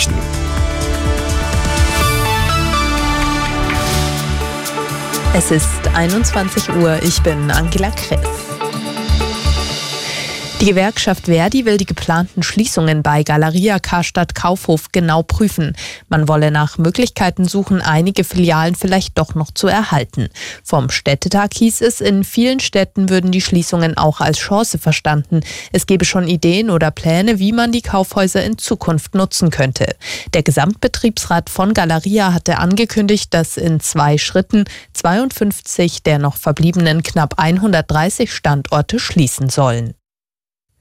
Nachrichten. Es ist 21 Uhr. Ich bin Angela Kress. Die Gewerkschaft Verdi will die geplanten Schließungen bei Galeria Karstadt Kaufhof genau prüfen. Man wolle nach Möglichkeiten suchen, einige Filialen vielleicht doch noch zu erhalten. Vom Städtetag hieß es, in vielen Städten würden die Schließungen auch als Chance verstanden. Es gebe schon Ideen oder Pläne, wie man die Kaufhäuser in Zukunft nutzen könnte. Der Gesamtbetriebsrat von Galeria hatte angekündigt, dass in zwei Schritten 52 der noch verbliebenen knapp 130 Standorte schließen sollen.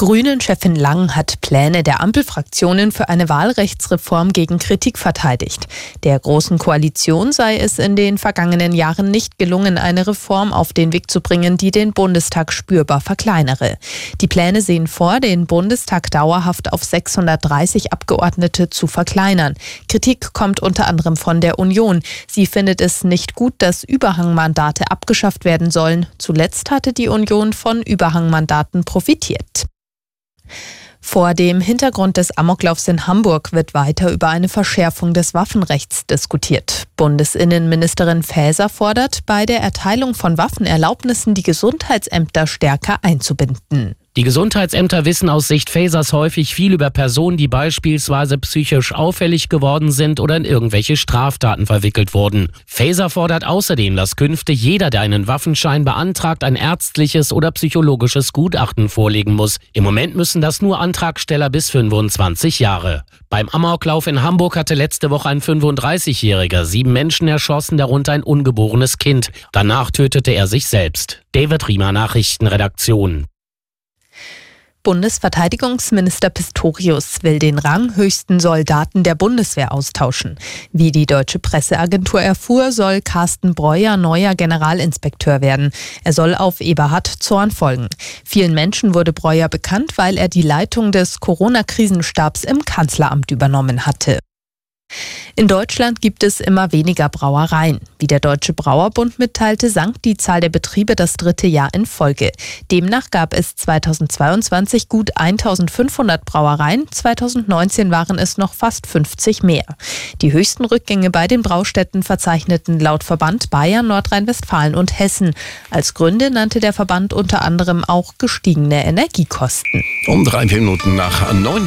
Grünen-Chefin Lang hat Pläne der Ampelfraktionen für eine Wahlrechtsreform gegen Kritik verteidigt. Der Großen Koalition sei es in den vergangenen Jahren nicht gelungen, eine Reform auf den Weg zu bringen, die den Bundestag spürbar verkleinere. Die Pläne sehen vor, den Bundestag dauerhaft auf 630 Abgeordnete zu verkleinern. Kritik kommt unter anderem von der Union. Sie findet es nicht gut, dass Überhangmandate abgeschafft werden sollen. Zuletzt hatte die Union von Überhangmandaten profitiert. Vor dem Hintergrund des Amoklaufs in Hamburg wird weiter über eine Verschärfung des Waffenrechts diskutiert. Bundesinnenministerin Faeser fordert, bei der Erteilung von Waffenerlaubnissen die Gesundheitsämter stärker einzubinden. Die Gesundheitsämter wissen aus Sicht Fasers häufig viel über Personen, die beispielsweise psychisch auffällig geworden sind oder in irgendwelche Straftaten verwickelt wurden. Faser fordert außerdem, dass künftig jeder, der einen Waffenschein beantragt, ein ärztliches oder psychologisches Gutachten vorlegen muss. Im Moment müssen das nur Antragsteller bis 25 Jahre. Beim Amoklauf in Hamburg hatte letzte Woche ein 35-Jähriger sieben Menschen erschossen, darunter ein ungeborenes Kind. Danach tötete er sich selbst. David Riemer Nachrichtenredaktion. Bundesverteidigungsminister Pistorius will den ranghöchsten Soldaten der Bundeswehr austauschen. Wie die deutsche Presseagentur erfuhr, soll Carsten Breuer neuer Generalinspekteur werden. Er soll auf Eberhard Zorn folgen. Vielen Menschen wurde Breuer bekannt, weil er die Leitung des Corona-Krisenstabs im Kanzleramt übernommen hatte. In Deutschland gibt es immer weniger Brauereien. Wie der Deutsche Brauerbund mitteilte, sank die Zahl der Betriebe das dritte Jahr in Folge. Demnach gab es 2022 gut 1500 Brauereien, 2019 waren es noch fast 50 mehr. Die höchsten Rückgänge bei den Braustätten verzeichneten laut Verband Bayern, Nordrhein-Westfalen und Hessen. Als Gründe nannte der Verband unter anderem auch gestiegene Energiekosten. Um drei Minuten nach neun